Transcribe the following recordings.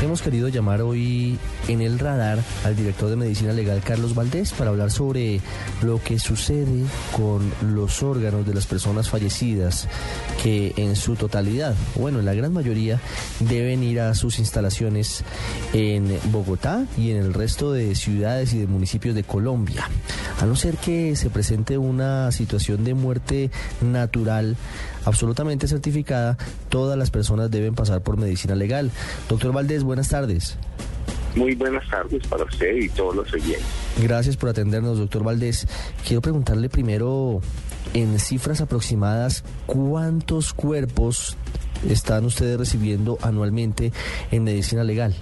Hemos querido llamar hoy en el radar al director de Medicina Legal, Carlos Valdés, para hablar sobre lo que sucede con los órganos de las personas fallecidas que en su totalidad, bueno, en la gran mayoría, deben ir a sus instalaciones en Bogotá y en el resto de ciudades y de municipios de Colombia. A no ser que se presente una situación de muerte natural, absolutamente certificada, todas las personas deben pasar por medicina legal. Doctor Valdés, buenas tardes. Muy buenas tardes para usted y todos los oyentes. Gracias por atendernos, doctor Valdés. Quiero preguntarle primero, en cifras aproximadas, ¿cuántos cuerpos están ustedes recibiendo anualmente en medicina legal?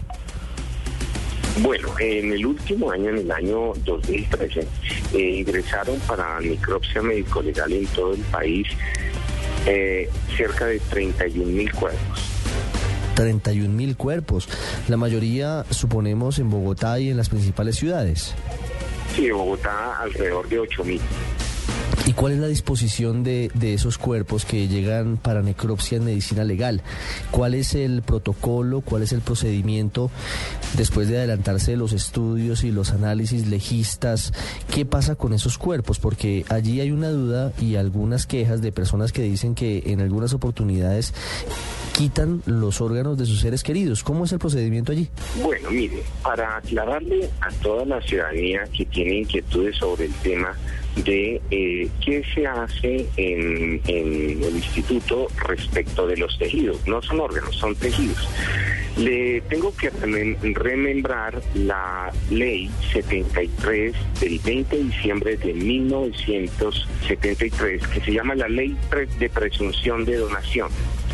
Bueno, en el último año, en el año 2013, eh, ingresaron para necropsia médico-legal en todo el país eh, cerca de 31 mil cuerpos. 31 mil cuerpos, la mayoría suponemos en Bogotá y en las principales ciudades. Sí, en Bogotá alrededor de 8 mil. ¿Y cuál es la disposición de, de, esos cuerpos que llegan para necropsia en medicina legal? ¿Cuál es el protocolo, cuál es el procedimiento después de adelantarse los estudios y los análisis legistas? ¿Qué pasa con esos cuerpos? Porque allí hay una duda y algunas quejas de personas que dicen que en algunas oportunidades quitan los órganos de sus seres queridos. ¿Cómo es el procedimiento allí? Bueno, mire, para aclararle a toda la ciudadanía que tiene inquietudes sobre el tema de eh, qué se hace en, en, el instituto respecto de los tejidos. No son órganos, son tejidos. Le tengo que remembrar la ley 73 del 20 de diciembre de 1973, que se llama la ley de presunción de donación.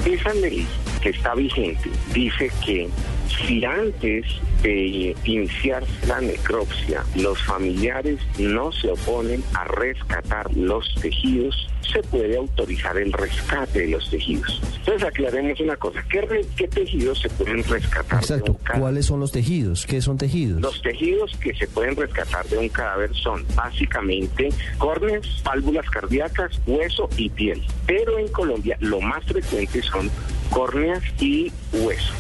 Esa ley que está vigente dice que si antes de iniciar la necropsia los familiares no se oponen a rescatar los tejidos, se puede autorizar el rescate de los tejidos. Entonces aclaremos una cosa, ¿qué, qué tejidos se pueden rescatar? Exacto, ¿cuáles son los tejidos? ¿Qué son tejidos? Los tejidos que se pueden rescatar de un cadáver son básicamente córneas, válvulas cardíacas, hueso y piel. Pero en Colombia lo más frecuente son córneas y hueso.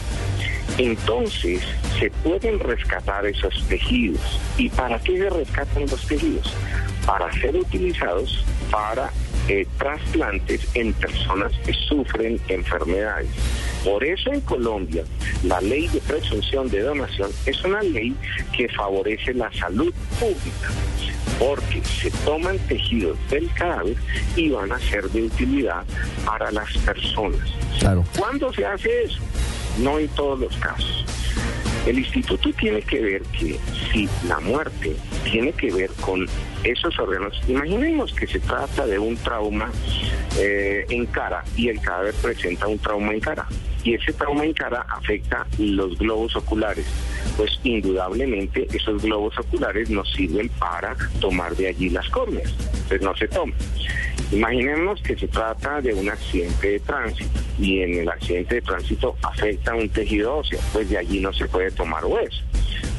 Entonces, se pueden rescatar esos tejidos. ¿Y para qué se rescatan los tejidos? Para ser utilizados para eh, trasplantes en personas que sufren enfermedades. Por eso en Colombia la ley de presunción de donación es una ley que favorece la salud pública porque se toman tejidos del cadáver y van a ser de utilidad para las personas. Claro. ¿Cuándo se hace eso? No en todos los casos. El instituto tiene que ver que si la muerte tiene que ver con esos órganos, imaginemos que se trata de un trauma eh, en cara y el cadáver presenta un trauma en cara y ese trauma en cara afecta los globos oculares, pues indudablemente esos globos oculares nos sirven para tomar de allí las córneas, pues no se toma. Imaginemos que se trata de un accidente de tránsito y en el accidente de tránsito afecta un tejido óseo, pues de allí no se puede tomar hueso.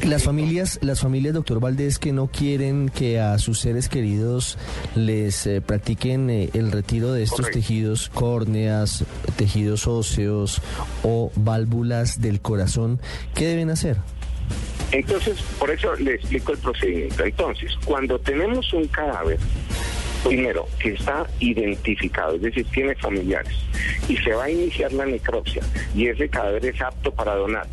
Las familias, las familias, doctor Valdés, que no quieren que a sus seres queridos les eh, practiquen eh, el retiro de estos Correcto. tejidos, córneas, tejidos óseos o válvulas del corazón, ¿qué deben hacer? Entonces, por eso le explico el procedimiento. Entonces, cuando tenemos un cadáver, primero, que está identificado, es decir, tiene familiares, y se va a iniciar la necropsia, y ese cadáver es apto para donar,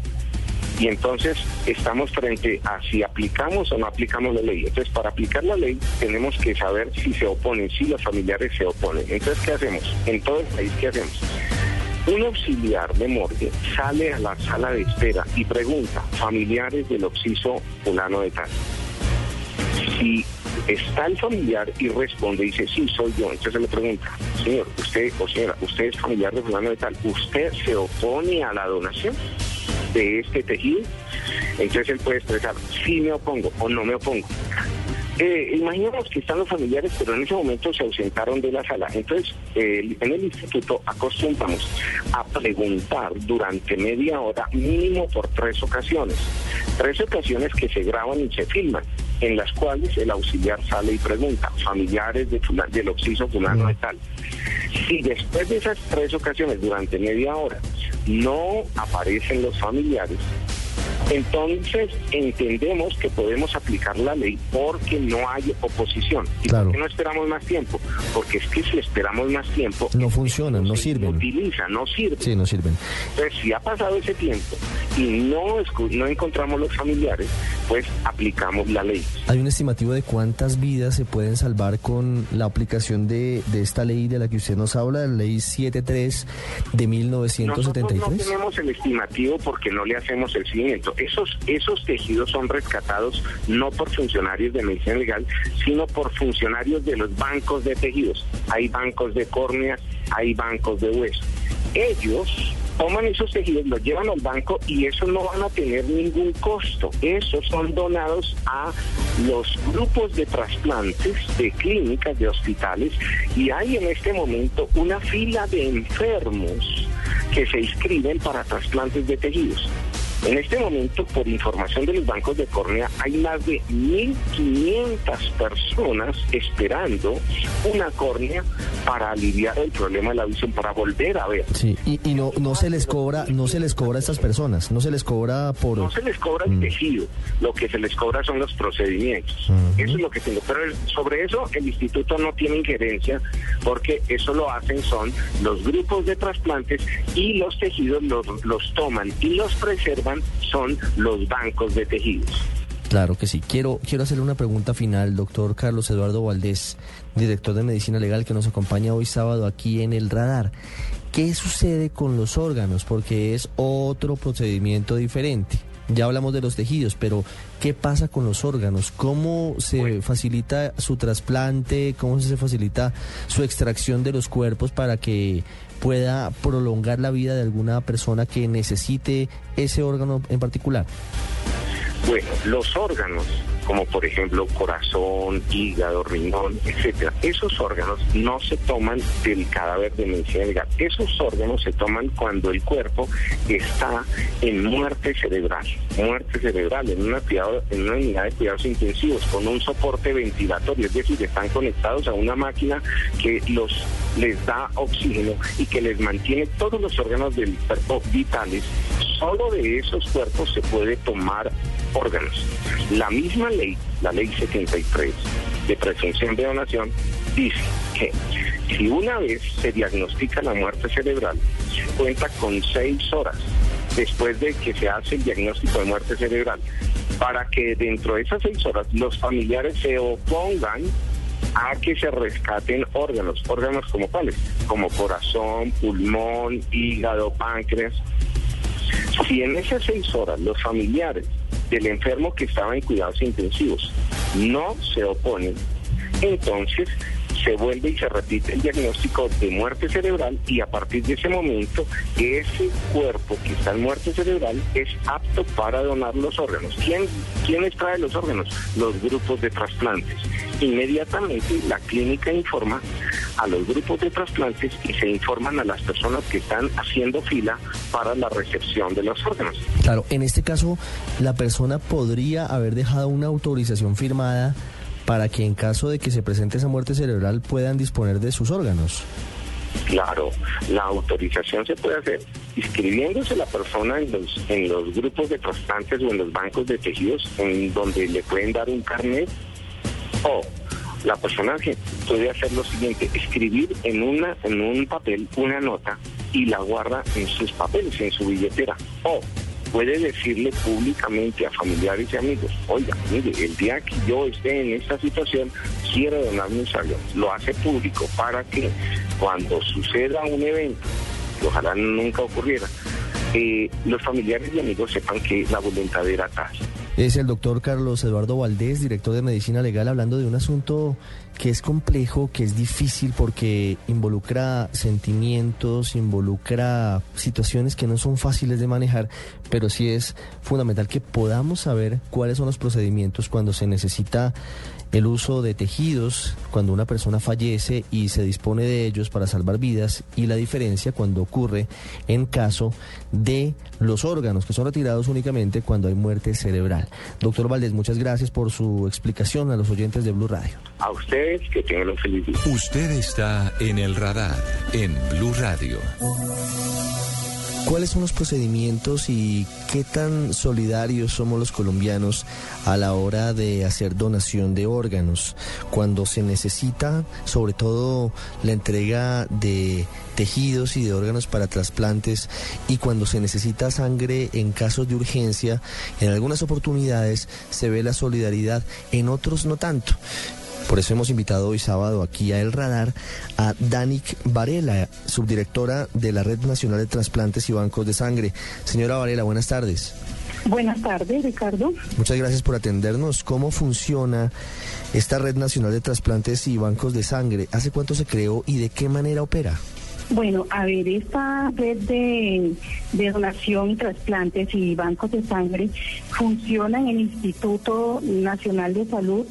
y entonces estamos frente a si aplicamos o no aplicamos la ley. Entonces, para aplicar la ley tenemos que saber si se oponen, si los familiares se oponen. Entonces, ¿qué hacemos? En todo el país, ¿qué hacemos? Un auxiliar de morgue sale a la sala de espera y pregunta, familiares del occiso fulano de tal. Si Está el familiar y responde, dice, sí, soy yo. Entonces le pregunta, señor, usted o señora, usted es familiar de fulano de tal, ¿usted se opone a la donación de este tejido? Entonces él puede expresar, sí me opongo o no me opongo. Eh, imaginemos que están los familiares, pero en ese momento se ausentaron de la sala. Entonces, eh, en el instituto acostumbramos a preguntar durante media hora, mínimo por tres ocasiones. Tres ocasiones que se graban y se filman, en las cuales el auxiliar sale y pregunta, familiares de fulano, del occiso fulano de tal. Si después de esas tres ocasiones, durante media hora, no aparecen los familiares, entonces entendemos que podemos aplicar la ley porque no hay oposición. ¿Y Claro. por qué no esperamos más tiempo? Porque es que si esperamos más tiempo... No funcionan, no sirven. Utiliza, no sirve. Sí, no sirven. Entonces, si ha pasado ese tiempo y no, no encontramos los familiares, pues aplicamos la ley. ¿Hay un estimativo de cuántas vidas se pueden salvar con la aplicación de, de esta ley de la que usted nos habla, la ley 73 de Nosotros no 1973? tenemos el estimativo porque no le hacemos el seguimiento. Esos, esos tejidos son rescatados no por funcionarios de medicina legal, sino por funcionarios de los bancos de tejidos. Hay bancos de córneas, hay bancos de hueso. Ellos toman esos tejidos, los llevan al banco y esos no van a tener ningún costo. Esos son donados a los grupos de trasplantes de clínicas, de hospitales y hay en este momento una fila de enfermos que se inscriben para trasplantes de tejidos. En este momento, por información de los bancos de córnea, hay más de 1.500 personas esperando una córnea para aliviar el problema de la visión, para volver a ver. Sí, y, y no, no se les cobra, no se les cobra a estas personas, no se les cobra por... No se les cobra el tejido, lo que se les cobra son los procedimientos. Ujú. Eso es lo que tengo. Pero sobre eso el instituto no tiene injerencia porque eso lo hacen son los grupos de trasplantes y los tejidos los, los toman y los preservan son los bancos de tejidos. Claro que sí. Quiero, quiero hacerle una pregunta final, doctor Carlos Eduardo Valdés, director de Medicina Legal, que nos acompaña hoy sábado aquí en el radar. ¿Qué sucede con los órganos? Porque es otro procedimiento diferente. Ya hablamos de los tejidos, pero ¿qué pasa con los órganos? ¿Cómo se facilita su trasplante? ¿Cómo se facilita su extracción de los cuerpos para que pueda prolongar la vida de alguna persona que necesite ese órgano en particular? Bueno, los órganos, como por ejemplo corazón, hígado, riñón, etcétera, esos órganos no se toman del cadáver de medicina legal. Esos órganos se toman cuando el cuerpo está en muerte cerebral, muerte cerebral, en una, cuidado- en una unidad de cuidados intensivos, con un soporte ventilatorio, es decir, están conectados a una máquina que los les da oxígeno y que les mantiene todos los órganos del cuerpo vitales. Solo de esos cuerpos se puede tomar órganos. La misma ley, la ley 73 de presunción de donación, dice que si una vez se diagnostica la muerte cerebral, cuenta con seis horas después de que se hace el diagnóstico de muerte cerebral, para que dentro de esas seis horas los familiares se opongan a que se rescaten órganos, órganos como cuáles, como corazón, pulmón, hígado, páncreas. Si en esas seis horas los familiares del enfermo que estaba en cuidados intensivos. No se oponen, entonces se vuelve y se repite el diagnóstico de muerte cerebral y a partir de ese momento ese cuerpo que está en muerte cerebral es apto para donar los órganos. ¿Quién, quién extrae los órganos? Los grupos de trasplantes. Inmediatamente la clínica informa a los grupos de trasplantes y se informan a las personas que están haciendo fila para la recepción de los órganos. Claro, en este caso, la persona podría haber dejado una autorización firmada para que en caso de que se presente esa muerte cerebral puedan disponer de sus órganos. Claro, la autorización se puede hacer inscribiéndose la persona en los, en los grupos de trasplantes o en los bancos de tejidos en donde le pueden dar un carnet o la persona puede hacer lo siguiente, escribir en una en un papel una nota y la guarda en sus papeles, en su billetera. O puede decirle públicamente a familiares y amigos, oiga, mire, el día que yo esté en esta situación, quiero donar mis órganos. Lo hace público para que cuando suceda un evento, que ojalá nunca ocurriera, eh, los familiares y amigos sepan que la voluntad era tal. Es el doctor Carlos Eduardo Valdés, director de Medicina Legal, hablando de un asunto que es complejo, que es difícil porque involucra sentimientos, involucra situaciones que no son fáciles de manejar, pero sí es fundamental que podamos saber cuáles son los procedimientos cuando se necesita el uso de tejidos cuando una persona fallece y se dispone de ellos para salvar vidas y la diferencia cuando ocurre en caso de los órganos que son retirados únicamente cuando hay muerte cerebral. Doctor Valdés, muchas gracias por su explicación a los oyentes de Blue Radio. A ustedes que tengan un feliz día. Usted está en el radar en Blue Radio. ¿Cuáles son los procedimientos y qué tan solidarios somos los colombianos a la hora de hacer donación de órganos? Cuando se necesita, sobre todo, la entrega de tejidos y de órganos para trasplantes y cuando se necesita sangre en casos de urgencia, en algunas oportunidades se ve la solidaridad, en otros no tanto. Por eso hemos invitado hoy sábado aquí a El Radar a Danik Varela, subdirectora de la Red Nacional de Trasplantes y Bancos de Sangre. Señora Varela, buenas tardes. Buenas tardes, Ricardo. Muchas gracias por atendernos. ¿Cómo funciona esta Red Nacional de Trasplantes y Bancos de Sangre? ¿Hace cuánto se creó y de qué manera opera? Bueno, a ver, esta red de, donación y trasplantes y bancos de sangre funciona en el Instituto Nacional de Salud,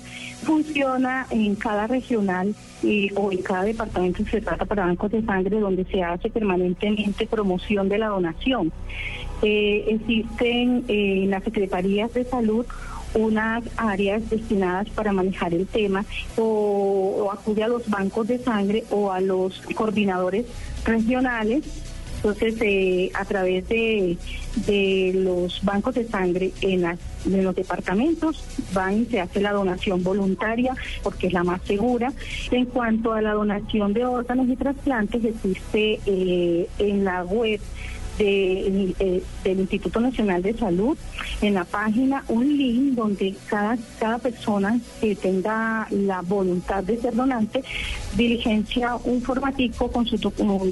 funciona en cada regional y, o en cada departamento que se trata para bancos de sangre donde se hace permanentemente promoción de la donación. Eh, existen eh, en las secretarías de salud unas áreas destinadas para manejar el tema o, o acude a los bancos de sangre o a los coordinadores regionales entonces, eh, a través de, de, los bancos de sangre en, las, en, los departamentos, van y se hace la donación voluntaria porque es la más segura. En cuanto a la donación de órganos y trasplantes, existe eh, en la web de, eh, del Instituto Nacional de Salud en la página un link donde cada, cada persona que tenga la voluntad de ser donante diligencia un formatico con sus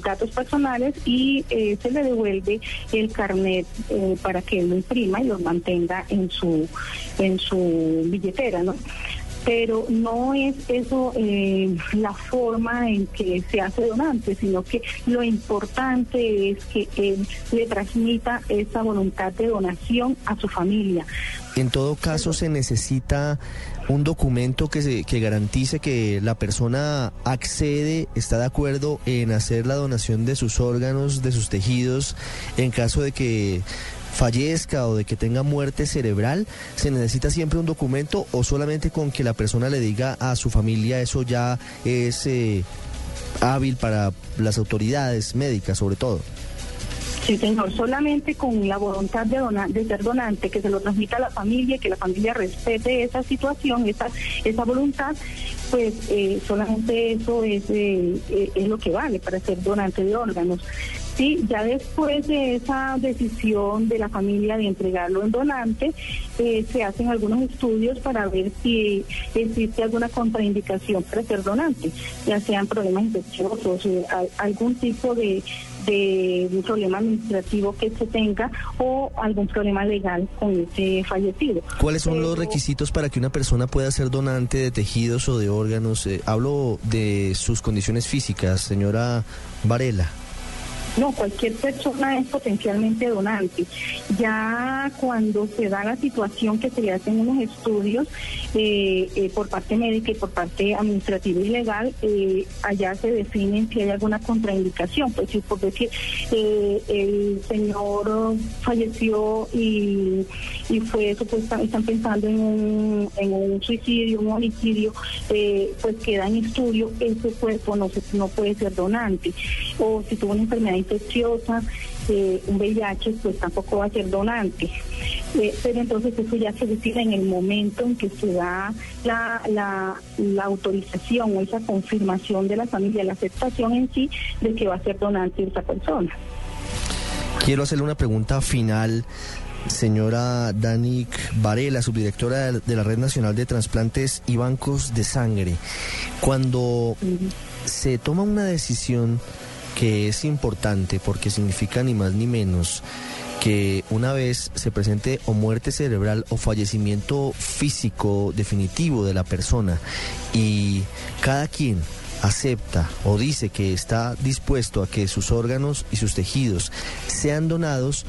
datos personales y eh, se le devuelve el carnet eh, para que él lo imprima y lo mantenga en su en su billetera, ¿no? Pero no es eso eh, la forma en que se hace donante, sino que lo importante es que él le transmita esa voluntad de donación a su familia. En todo caso, se necesita un documento que, se, que garantice que la persona accede, está de acuerdo en hacer la donación de sus órganos, de sus tejidos, en caso de que fallezca o de que tenga muerte cerebral, ¿se necesita siempre un documento o solamente con que la persona le diga a su familia eso ya es eh, hábil para las autoridades médicas sobre todo? Sí, señor, solamente con la voluntad de, donar, de ser donante, que se lo transmita a la familia, que la familia respete esa situación, esa, esa voluntad, pues eh, solamente eso es, eh, es lo que vale para ser donante de órganos. Sí, ya después de esa decisión de la familia de entregarlo en donante, eh, se hacen algunos estudios para ver si existe alguna contraindicación para ser donante, ya sean problemas infecciosos, eh, algún tipo de, de un problema administrativo que se tenga o algún problema legal con ese fallecido. ¿Cuáles son Pero, los requisitos para que una persona pueda ser donante de tejidos o de órganos? Eh, hablo de sus condiciones físicas, señora Varela. No, cualquier persona es potencialmente donante. Ya cuando se da la situación que se le hacen unos estudios eh, eh, por parte médica y por parte administrativa y legal, eh, allá se definen si hay alguna contraindicación. Pues si por decir, el señor falleció y, fue supuestamente, están pensando en un, en un suicidio, un homicidio, pues queda en estudio, ese cuerpo no, se, no puede ser donante. O si tuvo una enfermedad infecciosa, eh, un VIH, pues tampoco va a ser donante. Eh, pero entonces eso ya se decide en el momento en que se da la, la, la, autorización o esa confirmación de la familia, la aceptación en sí de que va a ser donante esa persona. Quiero hacerle una pregunta final. Señora Danik Varela, subdirectora de la Red Nacional de Transplantes y Bancos de Sangre, cuando se toma una decisión que es importante porque significa ni más ni menos que una vez se presente o muerte cerebral o fallecimiento físico definitivo de la persona y cada quien acepta o dice que está dispuesto a que sus órganos y sus tejidos sean donados,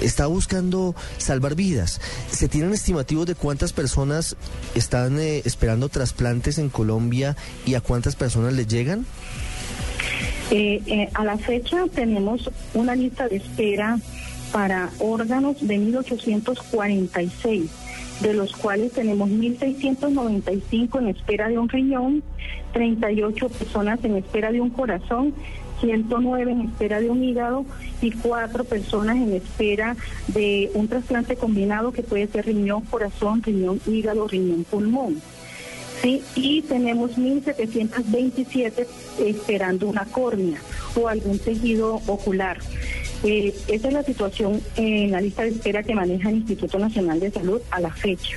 está buscando salvar vidas. ¿Se tienen estimativos de cuántas personas están eh, esperando trasplantes en Colombia y a cuántas personas les llegan? Eh, eh, a la fecha tenemos una lista de espera para órganos de 1846 de los cuales tenemos 1.695 en espera de un riñón, 38 personas en espera de un corazón, 109 en espera de un hígado y 4 personas en espera de un trasplante combinado que puede ser riñón, corazón, riñón, hígado, riñón, pulmón. ¿Sí? Y tenemos 1.727 esperando una córnea o algún tejido ocular. Eh, esa es la situación en la lista de espera que maneja el Instituto Nacional de Salud a la fecha.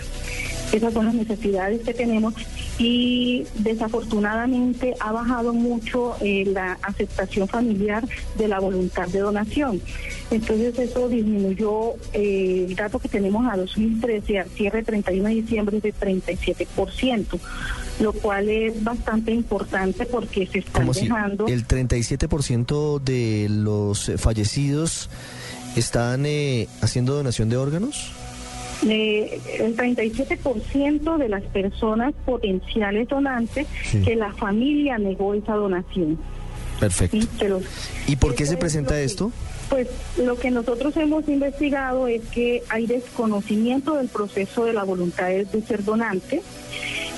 Esas son las necesidades que tenemos y desafortunadamente ha bajado mucho eh, la aceptación familiar de la voluntad de donación. Entonces eso disminuyó eh, el dato que tenemos a 2013 al cierre 31 de diciembre de 37%, lo cual es bastante importante porque se están si dejando... el 37% de los fallecidos están eh, haciendo donación de órganos. Eh, el 37% de las personas potenciales donantes Sí. que la familia negó esa donación. Perfecto. ¿sí? Pero ¿Y por qué se es presenta esto? Pues lo que nosotros hemos investigado es que hay desconocimiento del proceso de la voluntad de de ser donante.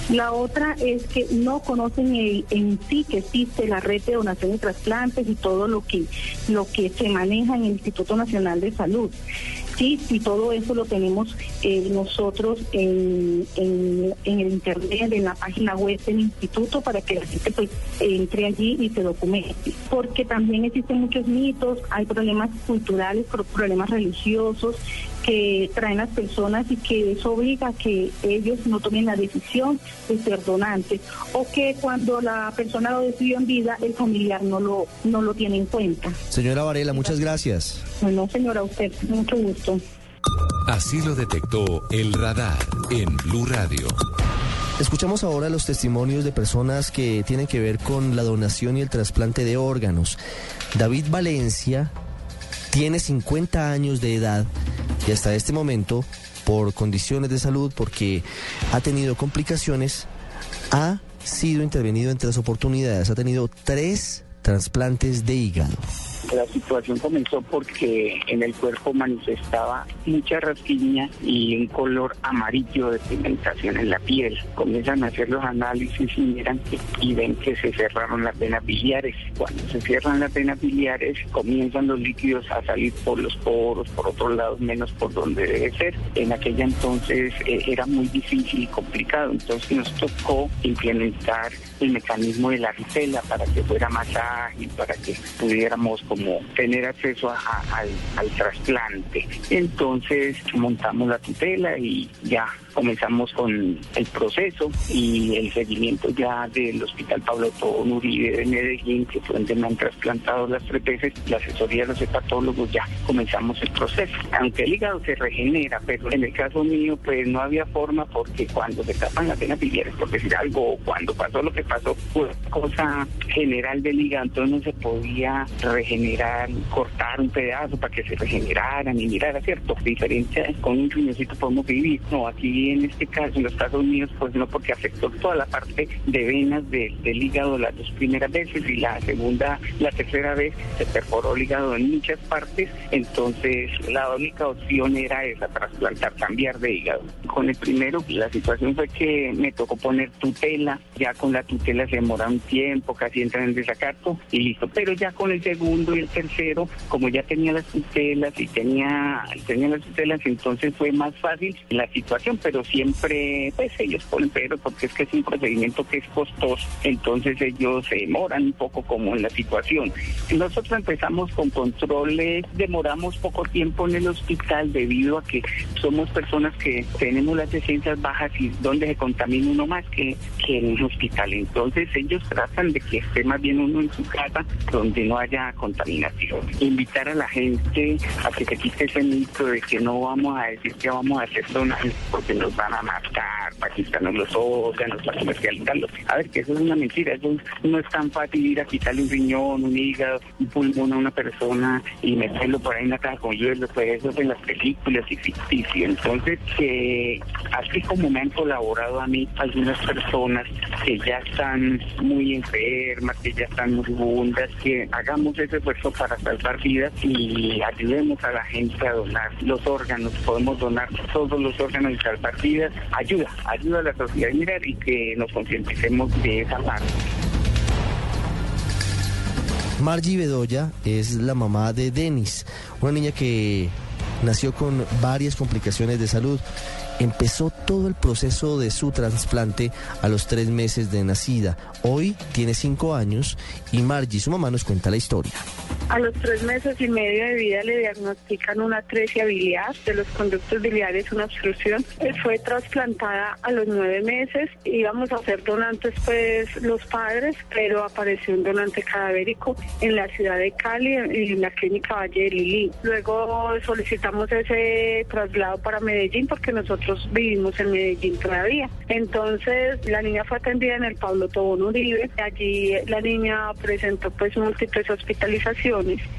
La otra es que no conocen el- en sí que existe la red de donación y trasplantes y todo lo que lo que se maneja en el Instituto Nacional de Salud. Sí, y todo eso lo tenemos eh, nosotros en, en, el internet, en la página web del instituto, para que la gente pues entre allí y se documente. Porque también existen muchos mitos, hay problemas culturales, pro- problemas religiosos que traen las personas y que eso obliga a que ellos no tomen la decisión de ser donantes o que cuando la persona lo decidió en vida el familiar no lo no lo tiene en cuenta. Señora Varela, muchas gracias. Bueno, señora, usted, mucho gusto. Así lo detectó el radar en Blue Radio. Escuchamos ahora los testimonios de personas que tienen que ver con la donación y el trasplante de órganos. David Valencia tiene 50 años de edad y hasta este momento, por condiciones de salud, porque ha tenido complicaciones, ha sido intervenido en tres oportunidades. Ha tenido tres trasplantes de hígado. La situación comenzó porque en el cuerpo manifestaba mucha rasquiña y un color amarillo de pigmentación en la piel. Comienzan a hacer los análisis y miran que- y ven que se cerraron las venas biliares. Cuando se cierran las venas biliares comienzan los líquidos a salir por los poros, por otros lados menos por donde debe ser. En aquella entonces eh, era muy difícil y complicado, entonces nos tocó implementar el mecanismo de la ritela para que fuera más ágil, para que pudiéramos como tener acceso a- al, trasplante. Entonces montamos la tutela y ya comenzamos con el proceso y el seguimiento ya del Hospital Pablo Tobón Uribe de Medellín, que fue donde me han trasplantado las tres veces, la asesoría de los hepatólogos, ya comenzamos el proceso. Aunque el hígado se regenera, pero en el caso mío pues no había forma porque cuando se tapan las venas biliares, por decir algo, cuando pasó lo que pasó, fue cosa general del hígado, entonces no se podía regenerar, cortar un pedazo para que se regeneraran y mirara, ¿cierto? Diferencia con un riñoncito podemos vivir. No, aquí en este caso, en los Estados Unidos, pues no, porque afectó toda la parte de venas de- del hígado las dos primeras veces y la segunda, la tercera vez se perforó el hígado en muchas partes, entonces la única opción era esa, trasplantar, cambiar de hígado. Con el primero, la situación fue que me tocó poner tutela, ya con la tutela se demora un tiempo, casi entran en desacato y listo, pero ya con el segundo y el tercero, como ya tenía las tutelas y tenía, tenía las tutelas, entonces fue más fácil la situación, pero siempre, pues ellos ponen pero porque es que es un procedimiento que es costoso, entonces ellos se demoran un poco como en la situación. Nosotros empezamos con controles, demoramos poco tiempo en el hospital debido a que somos personas que tenemos las defensas bajas y donde se contamina uno más que, que en un hospital. Entonces ellos tratan de que esté más bien uno en su casa donde no haya contaminación. Invitar a la gente a que se quite ese mito de que no vamos a decir que vamos a hacer donantes porque nos van a matar, para quitarnos los órganos, para comercializarlos. A ver, que eso es una mentira, eso no es tan fácil ir a quitarle un riñón, un hígado, un pulmón a una persona y meterlo por ahí en la caja con hielo, pues eso es en las películas y ficticio. Entonces, que así como me han colaborado a mí algunas personas que ya están muy enfermas, que ya están moribundas, que hagamos ese esfuerzo para salvar vidas y ayudemos a la gente a donar los órganos. Podemos donar todos los órganos y salvar vidas. Ayuda, ayuda a la sociedad mirar y que nos concienticemos de esa parte. Margie Bedoya es la mamá de Denis, una niña que nació con varias complicaciones de salud. Empezó todo el proceso de su trasplante a los tres meses de nacida. Hoy tiene cinco años y Margie, su mamá, nos cuenta la historia. A los tres meses y medio de vida le diagnostican una atresia biliar de los conductos biliares, una obstrucción. Fue trasplantada a los nueve meses. Íbamos a ser donantes, pues, los padres, pero apareció un donante cadavérico en la ciudad de Cali, en la clínica Valle de Lili. Luego solicitamos ese traslado para Medellín porque nosotros vivimos en Medellín todavía. Entonces, la niña fue atendida en el Pablo Tobón Uribe. Allí la niña presentó, pues, múltiples hospitalizaciones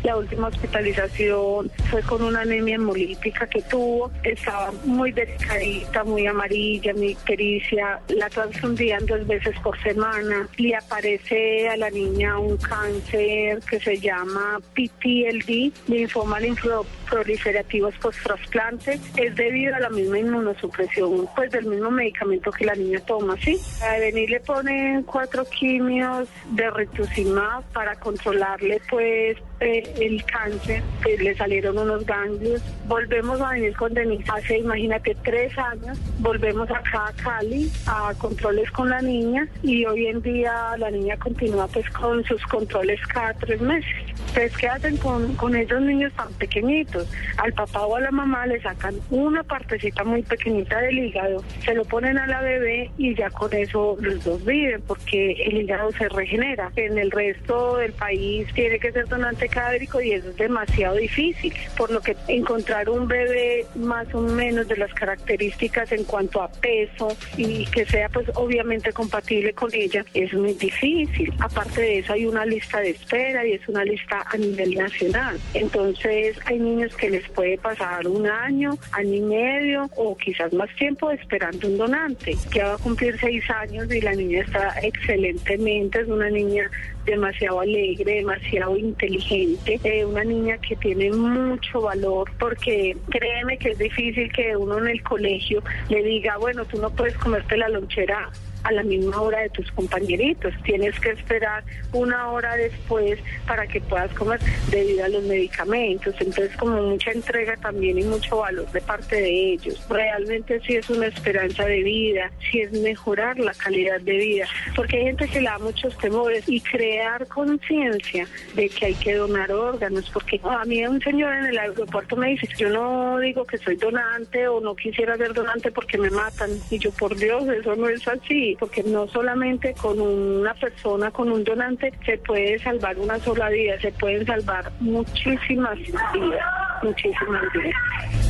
la última hospitalización fue con una anemia hemolítica que tuvo. Estaba muy delicadita, muy amarilla, mi pericia. La transfundían dos veces por semana. Le aparece a la niña un cáncer que se llama PTLD, linfoma linfoproliferativos post-trasplante. Es debido a la misma inmunosupresión, pues del mismo medicamento que la niña toma, ¿sí? A venir le ponen cuatro quimios de rituximab para controlarle, pues, eh, el cáncer, que le salieron unos ganglios. Volvemos a venir con Denise hace, imagínate, tres años. Volvemos acá a Cali a controles con la niña y hoy en día la niña continúa pues con sus controles cada tres meses. Pues, ¿qué hacen con, con esos niños tan pequeñitos? Al papá o a la mamá le sacan una partecita muy pequeñita del hígado, se lo ponen a la bebé y ya con eso los dos viven porque el hígado se regenera. En el resto del país tiene que ser donante cadáverico y eso es demasiado difícil, por lo que encontrar un bebé más o menos de las características en cuanto a peso y que sea pues obviamente compatible con ella es muy difícil. Aparte de eso hay una lista de espera y es una lista a nivel nacional. Entonces hay niños que les puede pasar un año, año y medio o quizás más tiempo esperando un donante. que va a cumplir seis años y la niña está excelentemente, es una niña demasiado alegre, demasiado inteligente, eh, una niña que tiene mucho valor porque créeme que es difícil que uno en el colegio le diga, bueno, tú no puedes comerte la lonchera a la misma hora de tus compañeritos. Tienes que esperar una hora después para que puedas comer debido a los medicamentos. Entonces, como mucha entrega también y mucho valor de parte de ellos. Realmente sí es una esperanza de vida, sí es mejorar la calidad de vida, porque hay gente que le da muchos temores y crear conciencia de que hay que donar órganos, porque a mí un señor en el aeropuerto me dice, yo no digo que soy donante o no quisiera ser donante porque me matan. Y yo, por Dios, eso no es así porque no solamente con una persona, con un donante, se puede salvar una sola vida, se pueden salvar muchísimas vidas, muchísimas vidas.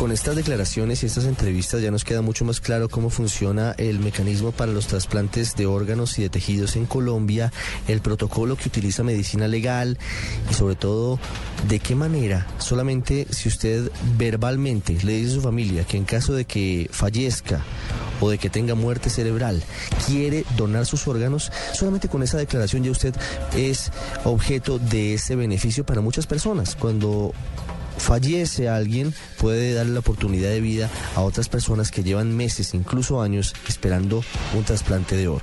Con estas declaraciones y estas entrevistas ya nos queda mucho más claro cómo funciona el mecanismo para los trasplantes de órganos y de tejidos en Colombia, el protocolo que utiliza medicina legal y sobre todo de qué manera solamente si usted verbalmente le dice a su familia que en caso de que fallezca o de que tenga muerte cerebral, quiere donar sus órganos, solamente con esa declaración ya usted es objeto de ese beneficio para muchas personas. Cuando fallece alguien, puede darle la oportunidad de vida a otras personas que llevan meses, incluso años, esperando un trasplante de oro.